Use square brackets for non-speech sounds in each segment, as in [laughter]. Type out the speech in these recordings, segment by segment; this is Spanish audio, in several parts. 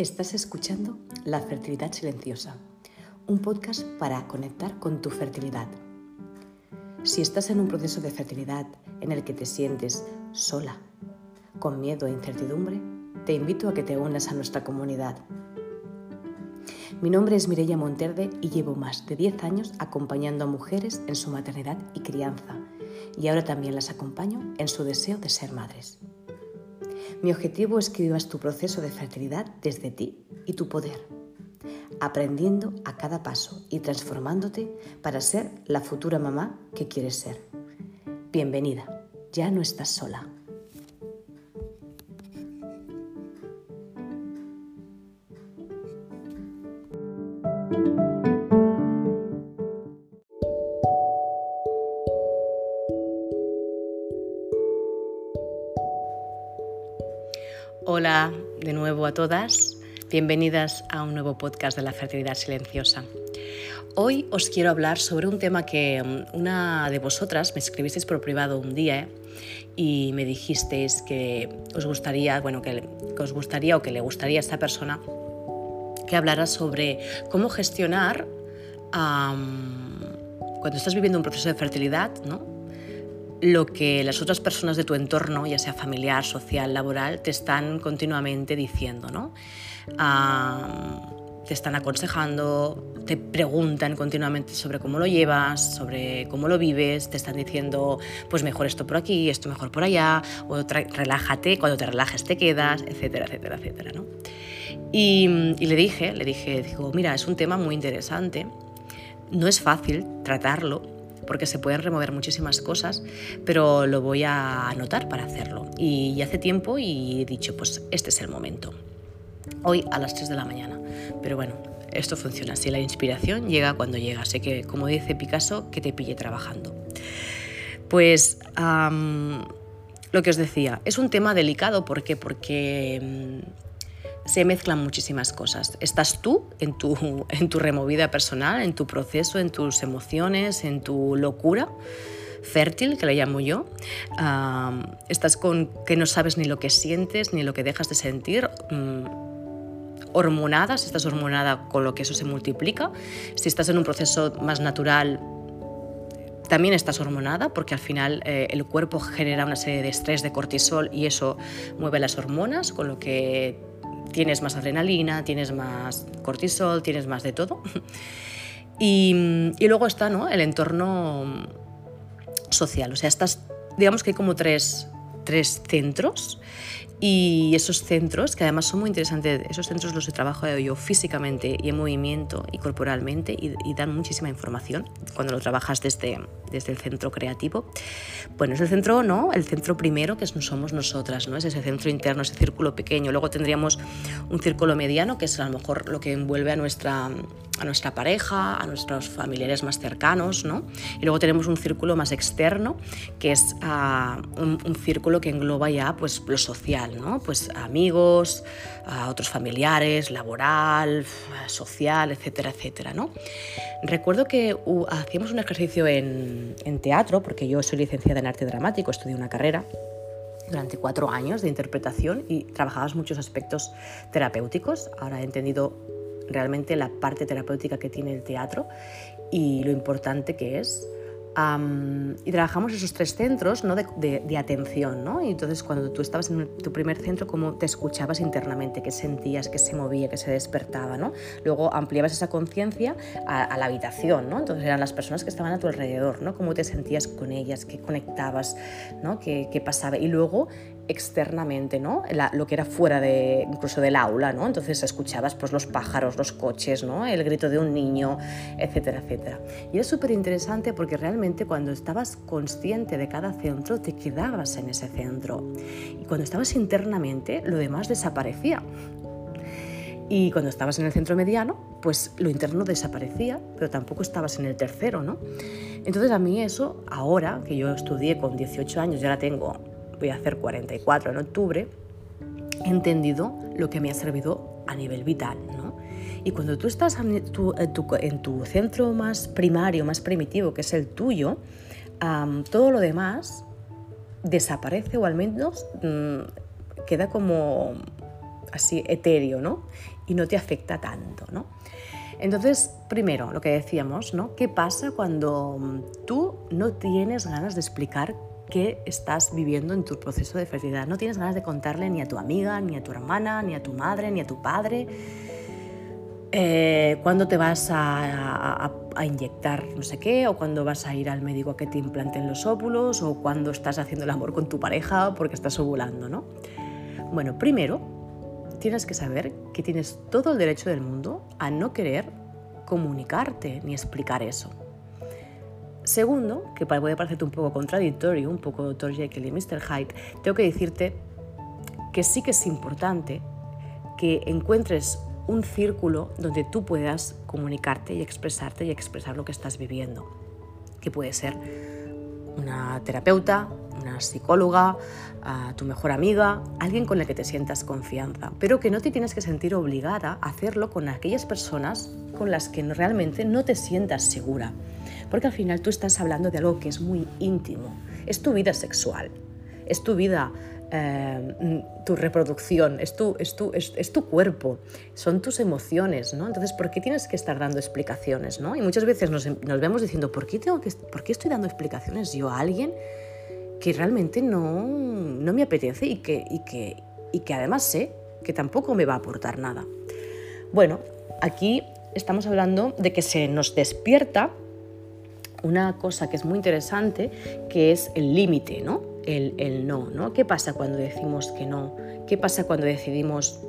Estás escuchando La Fertilidad Silenciosa, un podcast para conectar con tu fertilidad. Si estás en un proceso de fertilidad en el que te sientes sola, con miedo e incertidumbre, te invito a que te unas a nuestra comunidad. Mi nombre es Mireia Monterde y llevo más de 10 años acompañando a mujeres en su maternidad y crianza, y ahora también las acompaño en su deseo de ser madres. Mi objetivo es que vivas tu proceso de fertilidad desde ti y tu poder, aprendiendo a cada paso y transformándote para ser la futura mamá que quieres ser. Bienvenida, ya no estás sola. Nuevo a todas, bienvenidas a un nuevo podcast de la fertilidad silenciosa. Hoy os quiero hablar sobre un tema que mm, una de vosotras me escribisteis por privado un día y me dijisteis que os gustaría, bueno, que, os gustaría o que le gustaría a esta persona que hablara sobre cómo gestionar cuando estás viviendo un proceso de fertilidad, ¿no? Lo que las otras personas de tu entorno, ya sea familiar, social, laboral, te están continuamente diciendo, ¿no? te están aconsejando, te preguntan continuamente sobre cómo lo llevas, sobre cómo lo vives, te están diciendo, pues mejor esto por aquí, esto mejor por allá, o relájate, cuando te relajes te quedas, etcétera, etcétera, etcétera, ¿no? Y, y le dije, le dije, digo, mira, es un tema muy interesante, no es fácil tratarlo, porque se pueden remover muchísimas cosas, pero lo voy a anotar para hacerlo. Y, hace tiempo y he dicho, pues este es el momento. Hoy a las 3 de la mañana. Pero bueno, esto funciona así, la inspiración llega cuando llega. Sé que, como dice Picasso, que te pille trabajando. Pues lo que os decía, es un tema delicado, ¿por qué? Porque mm, se mezclan muchísimas cosas. Estás tú en tu, [laughs] en tu removida personal, en tu proceso, en tus emociones, en tu locura fértil, que le llamo yo. estás con que no sabes ni lo que sientes ni lo que dejas de sentir. Mm, hormonada, si estás hormonada con lo que eso se multiplica. Si estás en un proceso más natural, también estás hormonada porque al final eh, el cuerpo genera una serie de estrés de cortisol y eso mueve las hormonas, con lo que tienes más adrenalina, tienes más cortisol, tienes más de todo. [laughs] Y, luego está ¿no? el entorno social, o sea, estás, digamos que hay como tres, tres centros y esos centros, que además son muy interesantes, esos centros los he trabajado yo físicamente y en movimiento y corporalmente y, dan muchísima información cuando lo trabajas desde, desde el centro creativo. Bueno, es el centro, ¿no? El centro primero que somos nosotras, ¿no? Es ese centro interno, ese círculo pequeño. Luego tendríamos un círculo mediano, que es a lo mejor lo que envuelve a nuestra, a nuestra pareja, a nuestros familiares más cercanos, ¿no? Y luego tenemos un círculo más externo, que es ah, un, un, círculo que engloba ya pues, lo social, pues amigos, a otros familiares, laboral, social, etcétera, etcétera, ¿no? Recuerdo que hacíamos un ejercicio en, teatro, porque yo soy licenciada en arte dramático, estudié una carrera durante cuatro años de interpretación y trabajabas muchos aspectos terapéuticos. Ahora he entendido realmente la parte terapéutica que tiene el teatro y lo importante que es y trabajamos esos tres centros ¿no? de, atención. ¿no? Y entonces, cuando tú estabas en tu primer centro, ¿cómo te escuchabas internamente? ¿Qué sentías? ¿Qué se movía? ¿Qué se despertaba? ¿no? Luego ampliabas esa conciencia a, la habitación. ¿no? Entonces, eran las personas que estaban a tu alrededor. ¿no? ¿Cómo te sentías con ellas? ¿Qué conectabas? ¿no? ¿Qué, ¿Qué, pasaba? Y luego externamente, ¿no? lo que era fuera de, incluso del aula, ¿no? Entonces escuchabas pues, los pájaros, los coches, ¿no? El grito de un niño, etcétera, etcétera. Y es súper interesante porque realmente cuando estabas consciente de cada centro, te quedabas en ese centro. Y cuando estabas internamente, lo demás desaparecía. Y cuando estabas en el centro mediano, pues lo interno desaparecía, pero tampoco estabas en el tercero, ¿no? Entonces a mí eso, ahora que yo estudié con 18 años, ya la tengo voy a hacer 44 en octubre, he entendido lo que me ha servido a nivel vital. ¿no? Y cuando tú estás en tu, en tu, centro más primario, más primitivo, que es el tuyo, todo lo demás desaparece o al menos mm, queda como así etéreo, ¿no? Y no te afecta tanto, ¿no? Entonces, primero, lo que decíamos, ¿no? ¿Qué pasa cuando mm, tú no tienes ganas de explicar qué estás viviendo en tu proceso de fertilidad? No tienes ganas de contarle ni a tu amiga, ni a tu hermana, ni a tu madre, ni a tu padre. Eh, cuándo te vas a, a, inyectar no sé qué, o cuándo vas a ir al médico a que te implanten los óvulos, o cuándo estás haciendo el amor con tu pareja porque estás ovulando, ¿no? Bueno, primero, tienes que saber que tienes todo el derecho del mundo a no querer comunicarte ni explicar eso. Segundo, que puede parecerte un poco contradictorio, un poco Dr. Jekyll y Mr. Hyde, tengo que decirte que sí que es importante que encuentres un círculo donde tú puedas comunicarte y expresarte y expresar lo que estás viviendo, que puede ser una terapeuta, una psicóloga, tu mejor amiga, alguien con el que te sientas confianza, pero que no te tienes que sentir obligada a hacerlo con aquellas personas con las que realmente no te sientas segura, porque al final tú estás hablando de algo que es muy íntimo, es tu vida sexual, es tu vida eh, tu reproducción, es tu, es, tu, es, tu, cuerpo, son tus emociones, ¿no? Entonces, ¿por qué tienes que estar dando explicaciones, ¿no? Y muchas veces nos, nos vemos diciendo, ¿por qué, tengo que, ¿por qué estoy dando explicaciones yo a alguien que realmente no, no me apetece y que, y, que, y que además sé que tampoco me va a aportar nada? Bueno, aquí estamos hablando de que se nos despierta una cosa que es muy interesante, que es el límite, ¿no? El, no, ¿no? ¿Qué pasa cuando decimos que no? ¿Qué pasa cuando decidimos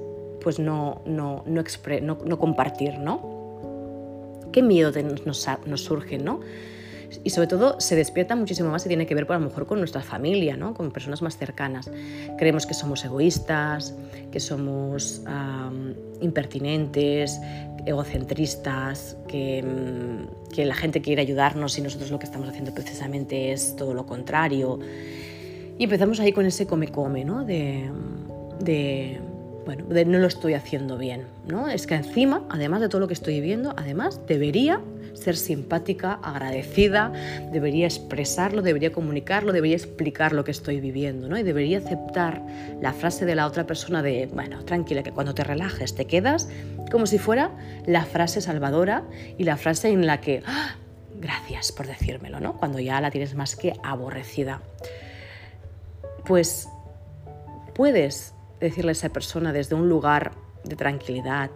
pues no, no, no, no, compartir, ¿no? ¿Qué miedo nos, surge, ¿no? y sobre todo se despierta muchísimo más y tiene que ver por, a lo mejor con nuestra familia, ¿no? con personas más cercanas. Creemos que somos egoístas, que somos impertinentes, egocentristas, mm, que, la gente quiere ayudarnos y nosotros lo que estamos haciendo precisamente es todo lo contrario. Y empezamos ahí con ese come-come, ¿no? De, de, bueno, de no lo estoy haciendo bien, ¿no? Es que encima, además de todo lo que estoy viviendo, además debería ser simpática, agradecida, debería expresarlo, debería comunicarlo, debería explicar lo que estoy viviendo, ¿no? Y debería aceptar la frase de la otra persona de, bueno, tranquila, que cuando te relajes te quedas, como si fuera la frase salvadora y la frase en la que, ¡ah! gracias por decírmelo, ¿no? Cuando ya la tienes más que aborrecida pues puedes decirle a esa persona desde un lugar de tranquilidad,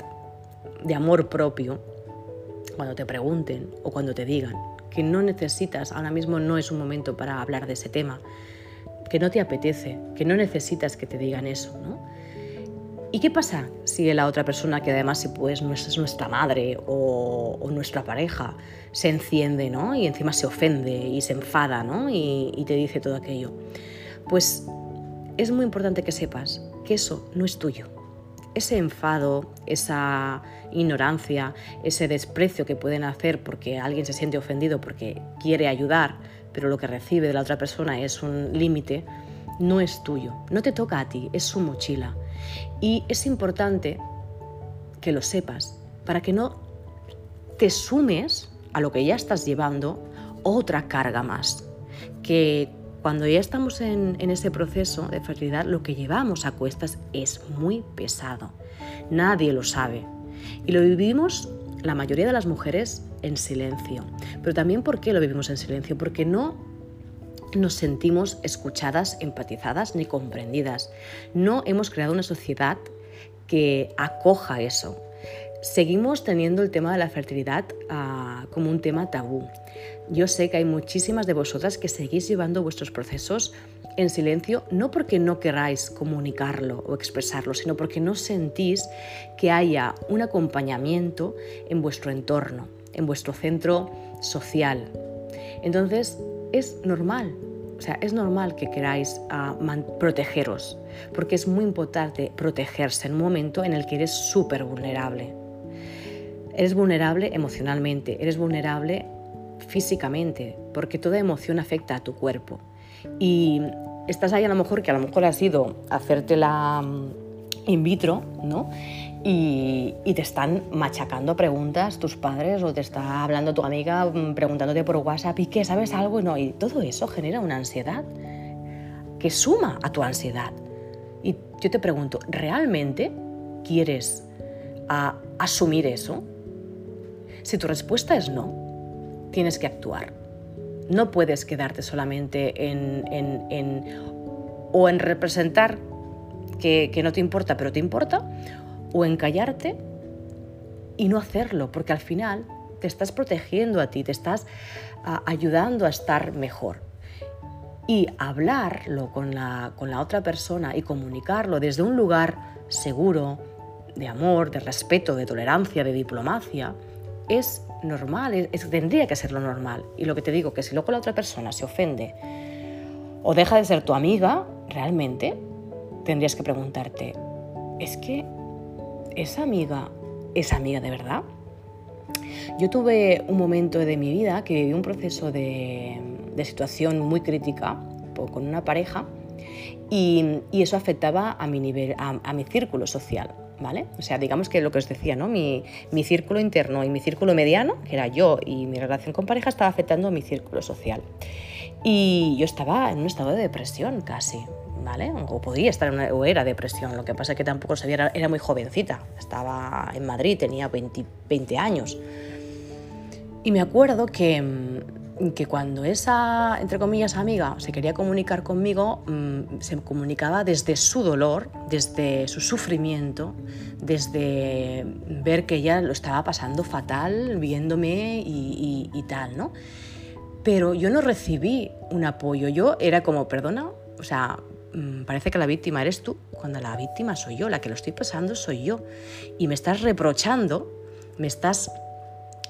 de amor propio, cuando te pregunten o cuando te digan que no necesitas, ahora mismo no es un momento para hablar de ese tema, que no te apetece, que no necesitas que te digan eso, ¿no? ¿Y qué pasa si la otra persona, que además si pues, es nuestra madre o, nuestra pareja, se enciende ¿no? y encima se ofende y se enfada ¿no? y te dice todo aquello? Pues es muy importante que sepas que eso no es tuyo. Ese enfado, esa ignorancia, ese desprecio que pueden hacer porque alguien se siente ofendido porque quiere ayudar, pero lo que recibe de la otra persona es un límite, no es tuyo, no te toca a ti, es su mochila. Y es importante que lo sepas para que no te sumes a lo que ya estás llevando otra carga más. Que cuando ya estamos en, ese proceso de fertilidad, lo que llevamos a cuestas es muy pesado. Nadie lo sabe. Y lo vivimos la mayoría de las mujeres en silencio. Pero también ¿por qué lo vivimos en silencio? Porque no nos sentimos escuchadas, empatizadas ni comprendidas. No hemos creado una sociedad que acoja eso. Seguimos teniendo el tema de la fertilidad ah, como un tema tabú. Yo sé que hay muchísimas de vosotras que seguís llevando vuestros procesos en silencio, no porque no queráis comunicarlo o expresarlo, sino porque no sentís que haya un acompañamiento en vuestro entorno, en vuestro centro social. Entonces, es normal, o sea, es normal que queráis ah, protegeros, porque es muy importante protegerse en un momento en el que eres súper vulnerable. Eres vulnerable emocionalmente, eres vulnerable físicamente, porque toda emoción afecta a tu cuerpo. Y estás ahí a lo mejor que a lo mejor has ido a hacértela mm, in vitro, ¿no? Y, te están machacando preguntas tus padres o te está hablando tu amiga mm, preguntándote por WhatsApp y qué, ¿sabes algo? No, y todo eso genera una ansiedad que suma a tu ansiedad. Y yo te pregunto, ¿realmente quieres asumir eso? Si tu respuesta es no, tienes que actuar. No puedes quedarte solamente en, o en representar que, que no te importa, pero te importa, o en callarte y no hacerlo, porque al final te estás protegiendo a ti, te estás ayudando a estar mejor. Y hablarlo con la, con la otra persona y comunicarlo desde un lugar seguro, de amor, de respeto, de tolerancia, de diplomacia, es normal, tendría que ser lo normal. Y lo que te digo, que si luego la otra persona se ofende o deja de ser tu amiga, realmente tendrías que preguntarte, ¿es que esa amiga es amiga de verdad? Yo tuve un momento de mi vida que viví un proceso de, situación muy crítica con una pareja y, eso afectaba a mi, nivel, a, mi círculo social. ¿Vale? O sea, digamos que lo que os decía, ¿no? Mi, mi, círculo interno y mi círculo mediano, que era yo y mi relación con pareja, estaba afectando a mi círculo social. Y yo estaba en un estado de depresión casi, ¿vale? O podía estar en una, o era depresión, lo que pasa es que tampoco sabía, era, muy jovencita, estaba en Madrid, tenía 20, 20 años. Y me acuerdo que, mm, que, cuando esa, entre comillas, amiga se quería comunicar conmigo, mm, se comunicaba desde su dolor, desde su sufrimiento, desde ver que ella lo estaba pasando fatal, viéndome y, y tal, ¿no? Pero yo no recibí un apoyo, yo era como, perdona, o sea, mm, parece que la víctima eres tú, cuando la víctima soy yo, la que lo estoy pasando soy yo. Y me estás reprochando, me estás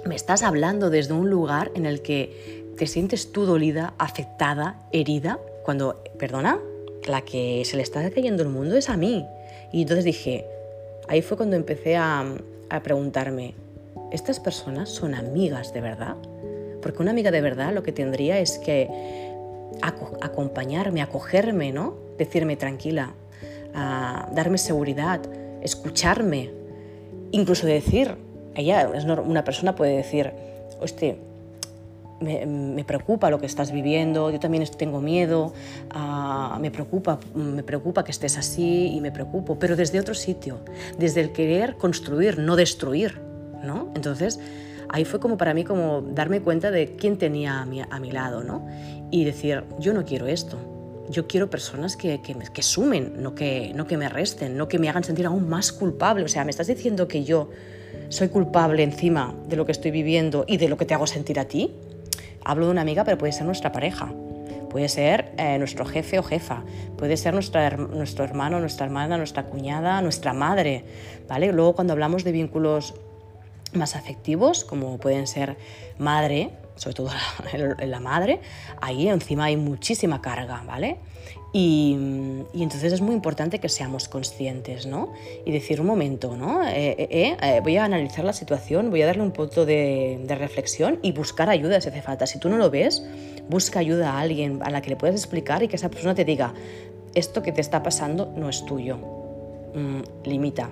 me estás hablando desde un lugar en el que te sientes tú dolida, afectada, herida, cuando, perdona, la que se le está cayendo el mundo es a mí. Y entonces dije, ahí fue cuando empecé a, preguntarme, ¿estas personas son amigas de verdad? Porque una amiga de verdad lo que tendría es que acompañarme, acogerme, ¿no? Decirme tranquila, darme seguridad, escucharme, incluso decir, ella, una persona puede decir, hostia, me, preocupa lo que estás viviendo, yo también tengo miedo, ah, me, preocupa, me preocupa que estés así y me preocupo, pero desde otro sitio, desde el querer construir, no destruir, ¿no? Entonces, ahí fue como para mí como darme cuenta de quién tenía a mi, a mi lado, ¿no? Y decir, yo no quiero esto, yo quiero personas que, que, que, sumen, no que, no que me resten, no que me hagan sentir aún más culpable. O sea, me estás diciendo que yo soy culpable encima de lo que estoy viviendo y de lo que te hago sentir a ti. Hablo de una amiga, pero puede ser nuestra pareja, puede ser eh, nuestro jefe o jefa, puede ser nuestra, nuestro hermano, nuestra hermana, nuestra cuñada, nuestra madre. ¿vale? Luego cuando hablamos de vínculos más afectivos, como pueden ser madre, sobre todo [laughs] la madre, ahí encima hay muchísima carga, ¿vale? Y, entonces es muy importante que seamos conscientes, ¿no? Y decir un momento, ¿no? Eh, eh, eh, voy a analizar la situación, voy a darle un punto de, reflexión y buscar ayuda si hace falta. Si tú no lo ves, busca ayuda a alguien a la que le puedas explicar y que esa persona te diga, esto que te está pasando no es tuyo. Mm, limita.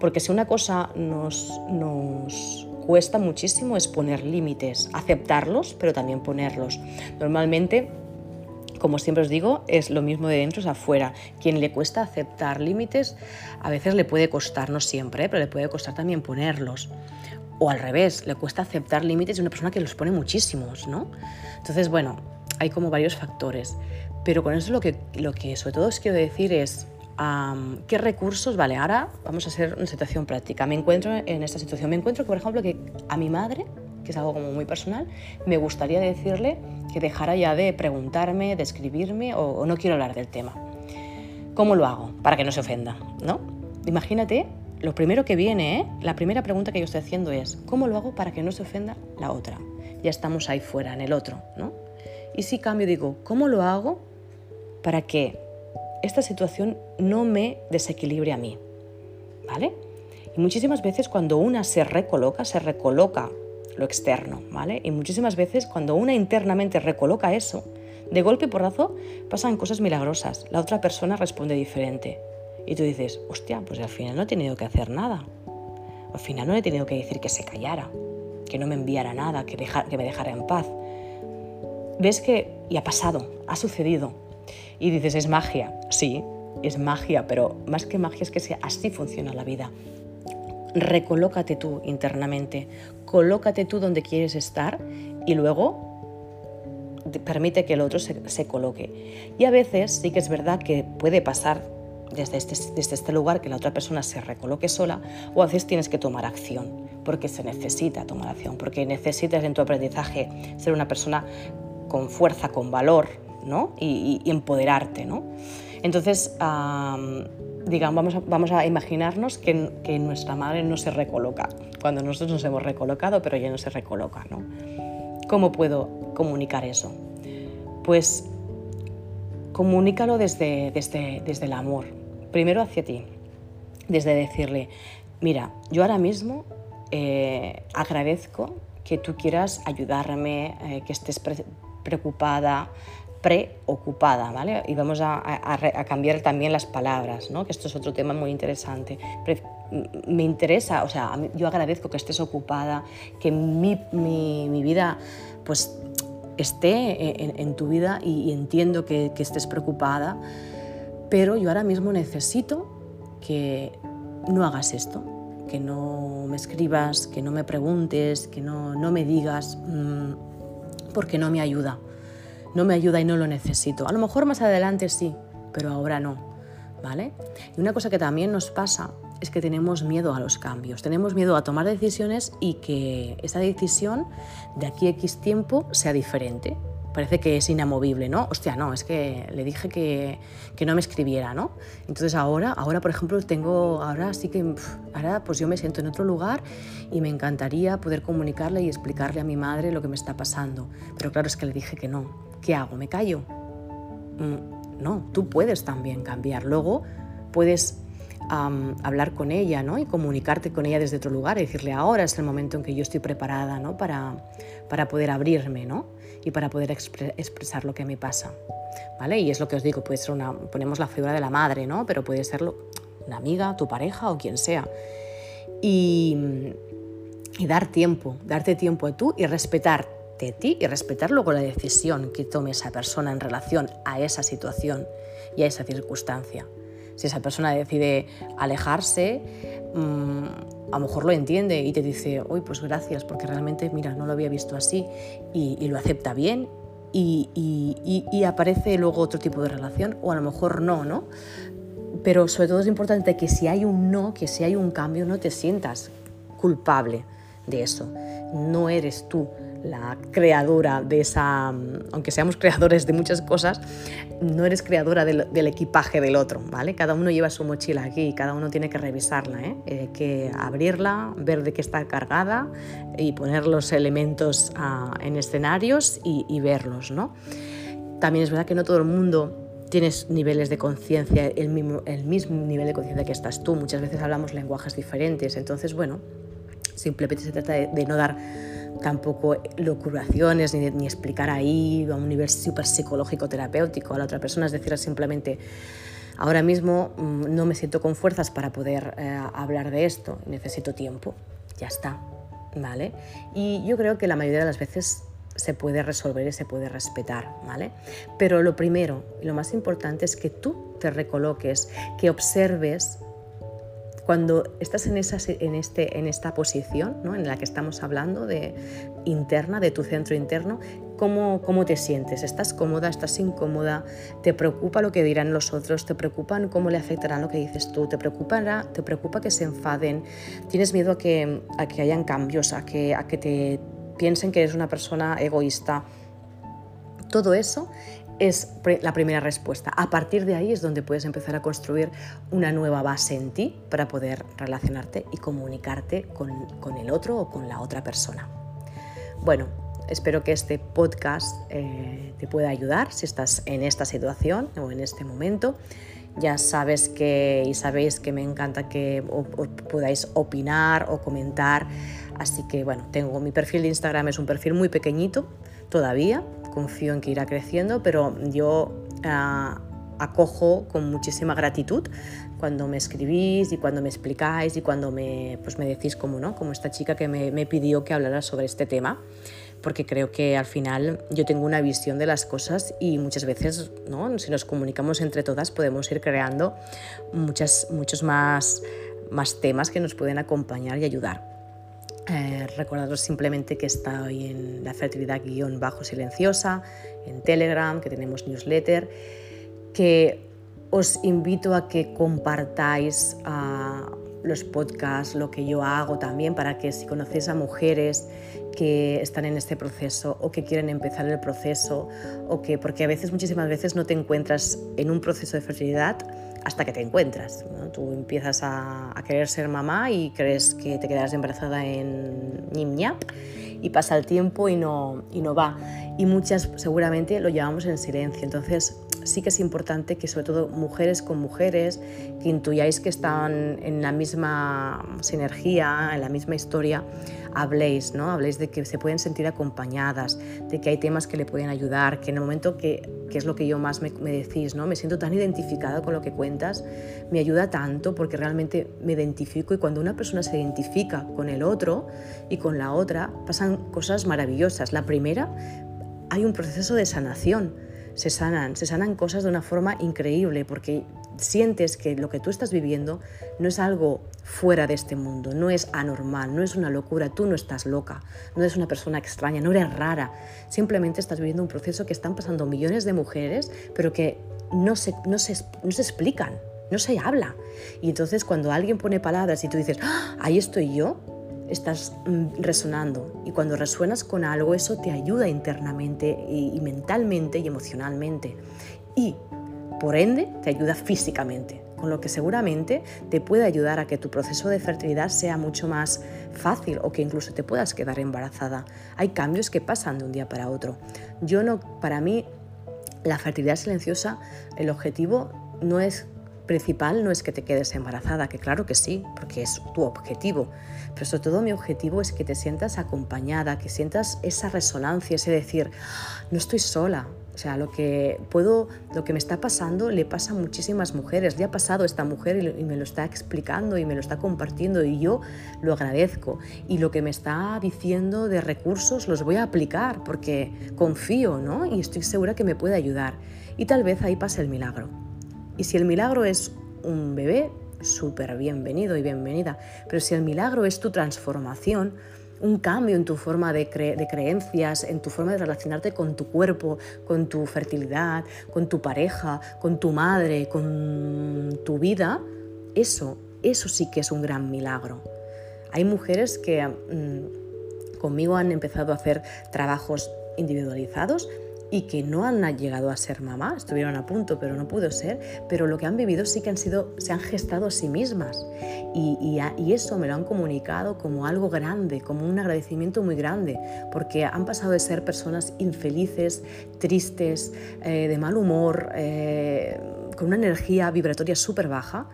Porque si una cosa nos, nos cuesta muchísimo es poner límites, aceptarlos, pero también ponerlos. Normalmente como siempre os digo, es lo mismo de dentro es afuera. Quien le cuesta aceptar límites, a veces le puede costar, no siempre, ¿eh? pero le puede costar también ponerlos. O al revés, le cuesta aceptar límites de una persona que los pone muchísimos, ¿no? Entonces, bueno, hay como varios factores. Pero con eso lo que, lo que sobre todo os quiero decir es qué recursos, vale, ahora vamos a hacer una situación práctica. Me encuentro en esta situación, me encuentro que, por ejemplo, que a mi madre que es algo como muy personal, me gustaría decirle que dejara ya de preguntarme, de escribirme o, no quiero hablar del tema. ¿Cómo lo hago? Para que no se ofenda, ¿no? Imagínate, lo primero que viene, ¿eh? la primera pregunta que yo estoy haciendo es, ¿cómo lo hago para que no se ofenda la otra? Ya estamos ahí fuera, en el otro, ¿no? Y si cambio digo, ¿cómo lo hago para que esta situación no me desequilibre a mí? ¿Vale? Y muchísimas veces cuando una se recoloca, se recoloca lo externo, ¿vale? Y muchísimas veces cuando una internamente recoloca eso, de golpe y porrazo pasan cosas milagrosas. La otra persona responde diferente. Y tú dices, hostia, pues al final no he tenido que hacer nada. Al final no he tenido que decir que se callara, que no me enviara nada, que, que me dejara en paz. Ves que, y ha pasado, ha sucedido. Y dices, es magia. Sí, es magia, pero más que magia es que así funciona la vida. Recolócate tú internamente, colócate tú donde quieres estar y luego permite que el otro se, coloque. Y a veces sí que es verdad que puede pasar desde este, desde este lugar que la otra persona se recoloque sola o a veces tienes que tomar acción porque se necesita tomar acción, porque necesitas en tu aprendizaje ser una persona con fuerza, con valor ¿no? y, empoderarte. ¿no? Entonces, digamos, vamos a, vamos a imaginarnos que, que, nuestra madre no se recoloca, cuando nosotros nos hemos recolocado, pero ella no se recoloca. ¿no? ¿Cómo puedo comunicar eso? Pues comunícalo desde, desde, desde el amor, primero hacia ti, desde decirle, mira, yo ahora mismo eh, agradezco que tú quieras ayudarme, eh, que estés preocupada, preocupada, ¿vale? Y vamos a, cambiar también las palabras, ¿no? Que esto es otro tema muy interesante. me interesa, o sea, yo agradezco que estés ocupada, que mi, vida, pues, esté en, tu vida y, entiendo que, que estés preocupada, pero yo ahora mismo necesito que no hagas esto, que no me escribas, que no me preguntes, que no, no me digas, mm, porque no me ayuda no me ayuda y no lo necesito. A lo mejor más adelante sí, pero ahora no. ¿Vale? Y una cosa que también nos pasa es que tenemos miedo a los cambios, tenemos miedo a tomar decisiones y que esa decisión de aquí a X tiempo sea diferente. Parece que es inamovible, ¿no? Hostia, no, es que le dije que, que no me escribiera, ¿no? Entonces ahora, ahora, por ejemplo, tengo, ahora sí que, ahora pues yo me siento en otro lugar y me encantaría poder comunicarle y explicarle a mi madre lo que me está pasando. Pero claro, es que le dije que no. ¿Qué hago? ¿Me callo? Mm, no, tú puedes también cambiar. Luego puedes hablar con ella ¿no? y comunicarte con ella desde otro lugar y decirle ahora es el momento en que yo estoy preparada ¿no? para, para poder abrirme ¿no? y para poder expresar lo que me pasa. ¿Vale? Y es lo que os digo, puede ser una, ponemos la figura de la madre, ¿no? pero puede ser una amiga, tu pareja o quien sea. Y, y dar tiempo, darte tiempo a tú y respetar y respetar luego la decisión que tome esa persona en relación a esa situación y a esa circunstancia. Si esa persona decide alejarse, mm, a lo mejor lo entiende y te dice, uy, pues gracias, porque realmente, mira, no lo había visto así y, lo acepta bien y, y, aparece luego otro tipo de relación o a lo mejor no, ¿no? Pero sobre todo es importante que si hay un no, que si hay un cambio, no te sientas culpable de eso. No eres tú la creadora de esa, aunque seamos creadores de muchas cosas, no eres creadora del, equipaje del otro, ¿vale? Cada uno lleva su mochila aquí, cada uno tiene que revisarla, ¿eh? Hay que abrirla, ver de qué está cargada y poner los elementos ah, en escenarios y, verlos, ¿no? También es verdad que no todo el mundo tienes niveles de conciencia, el mismo, el mismo nivel de conciencia que estás tú. Muchas veces hablamos lenguajes diferentes. Entonces, bueno, simplemente se trata de no dar tampoco locuraciones ni, ni explicar ahí a un nivel súper psicológico terapéutico a la otra persona, es decir, simplemente ahora mismo mm, no me siento con fuerzas para poder eh, hablar de esto, necesito tiempo, ya está, ¿vale? Y yo creo que la mayoría de las veces se puede resolver y se puede respetar, ¿vale? Pero lo primero y lo más importante es que tú te recoloques, que observes cuando estás en, esa, en, este, en esta posición ¿no? en la que estamos hablando, de interna, de tu centro interno, ¿cómo, ¿cómo te sientes? ¿Estás cómoda? ¿Estás incómoda? ¿Te preocupa lo que dirán los otros? ¿Te preocupan cómo le afectará lo que dices tú? ¿Te preocupa, te preocupa que se enfaden? ¿Tienes miedo a que, a que hayan cambios? A que, a que te piensen que eres una persona egoísta? Todo eso es la primera respuesta. A partir de ahí es donde puedes empezar a construir una nueva base en ti para poder relacionarte y comunicarte con, el otro o con la otra persona. Bueno, espero que este podcast eh, te pueda ayudar si estás en esta situación o en este momento. Ya sabes que y sabéis que me encanta que podáis opinar o comentar. Así que bueno, tengo mi perfil de Instagram, es un perfil muy pequeñito todavía, confío en que irá creciendo, pero yo ah, acojo con muchísima gratitud cuando me escribís y cuando me explicáis y cuando me, pues me decís como, ¿no? como esta chica que me, me pidió que hablara sobre este tema porque creo que al final yo tengo una visión de las cosas y muchas veces, ¿no? si nos comunicamos entre todas, podemos ir creando muchas, muchos más, más temas que nos pueden acompañar y ayudar. Eh, recordaros simplemente que estoy en la fertilidad guion bajo silenciosa, en Telegram, que tenemos newsletter, que os invito a que compartáis ah, los podcasts, lo que yo hago también, para que si conocéis a mujeres que están en este proceso o que quieren empezar el proceso, o que, porque a veces, muchísimas veces no te encuentras en un proceso de fertilidad hasta que te encuentras. Tú empiezas a, querer ser mamá y crees que te quedarás embarazada en ñap y pasa el tiempo y no, y no va. Y muchas seguramente lo llevamos en silencio. Entonces sí que es importante que sobre todo mujeres con mujeres, que intuyáis que están en la misma sinergia, en la misma historia, habléis, ¿no? Habléis de que se pueden sentir acompañadas, de que hay temas que le pueden ayudar, que en el momento que, que es lo que yo más me, me, decís, ¿no? Me siento tan identificada con lo que cuentas, me ayuda tanto porque realmente me identifico y cuando una persona se identifica con el otro y con la otra, pasan cosas maravillosas. La primera, hay un proceso de sanación se sanan, se sanan cosas de una forma increíble porque sientes que lo que tú estás viviendo no es algo fuera de este mundo, no es anormal, no es una locura, tú no estás loca, no eres una persona extraña, no eres rara, simplemente estás viviendo un proceso que están pasando millones de mujeres, pero que no se, no se, no se explican, no se habla. Y entonces cuando alguien pone palabras y tú dices, ¡Ah! ahí estoy yo, estás mm, resonando y cuando resuenas con algo eso te ayuda internamente y, mentalmente y emocionalmente y por ende te ayuda físicamente, con lo que seguramente te puede ayudar a que tu proceso de fertilidad sea mucho más fácil o que incluso te puedas quedar embarazada. Hay cambios que pasan de un día para otro. Yo no, para mí la fertilidad silenciosa, el objetivo no es principal no es que te quedes embarazada, que claro que sí, porque es tu objetivo, pero sobre todo mi objetivo es que te sientas acompañada, que sientas esa resonancia, ese decir, no estoy sola. O sea, lo que puedo, lo que me está pasando le pasa a muchísimas mujeres. Le ha pasado a esta mujer y me lo está explicando y me lo está compartiendo y yo lo agradezco. Y lo que me está diciendo de recursos los voy a aplicar porque confío, ¿no? Y estoy segura que me puede ayudar. Y tal vez ahí pase el milagro. Y si el milagro es un bebé, súper bienvenido y bienvenida. Pero si el milagro es tu transformación, un cambio en tu forma de, creencias, en tu forma de relacionarte con tu cuerpo, con tu fertilidad, con tu pareja, con tu madre, con tu vida, eso, eso sí que es un gran milagro. Hay mujeres que mm, conmigo han empezado a hacer trabajos individualizados y que no han llegado a ser mamá, estuvieron a punto, pero no pudo ser, pero lo que han vivido sí que han sido, se han gestado a sí mismas y, y, eso me lo han comunicado como algo grande, como un agradecimiento muy grande, porque han pasado de ser personas infelices, tristes, eh, de mal humor, eh, con una energía vibratoria súper baja,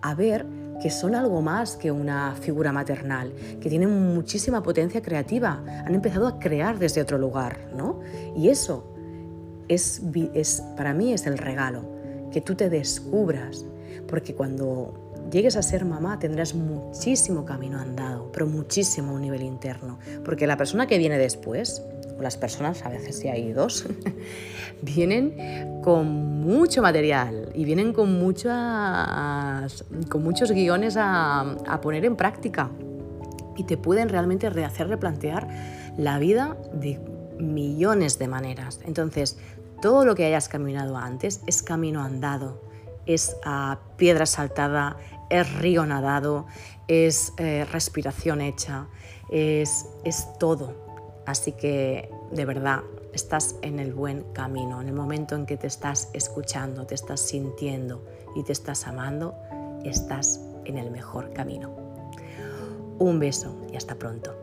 a ver que son algo más que una figura maternal, que tienen muchísima potencia creativa, han empezado a crear desde otro lugar, ¿no? Y eso es, para mí es el regalo, que tú te descubras, porque cuando llegues a ser mamá tendrás muchísimo camino andado, pero muchísimo a un nivel interno, porque la persona que viene después, o las personas, a veces si hay dos, [laughs] vienen con mucho material y vienen con, muchas, con muchos guiones a, a poner en práctica y te pueden realmente rehacer replantear la vida de millones de maneras. Entonces, todo lo que hayas caminado antes es camino andado, es ah, piedra saltada, es río nadado, es eh, respiración hecha, es, es todo. Así que, de verdad, estás en el buen camino. En el momento en que te estás escuchando, te estás sintiendo y te estás amando, estás en el mejor camino. Un beso y hasta pronto.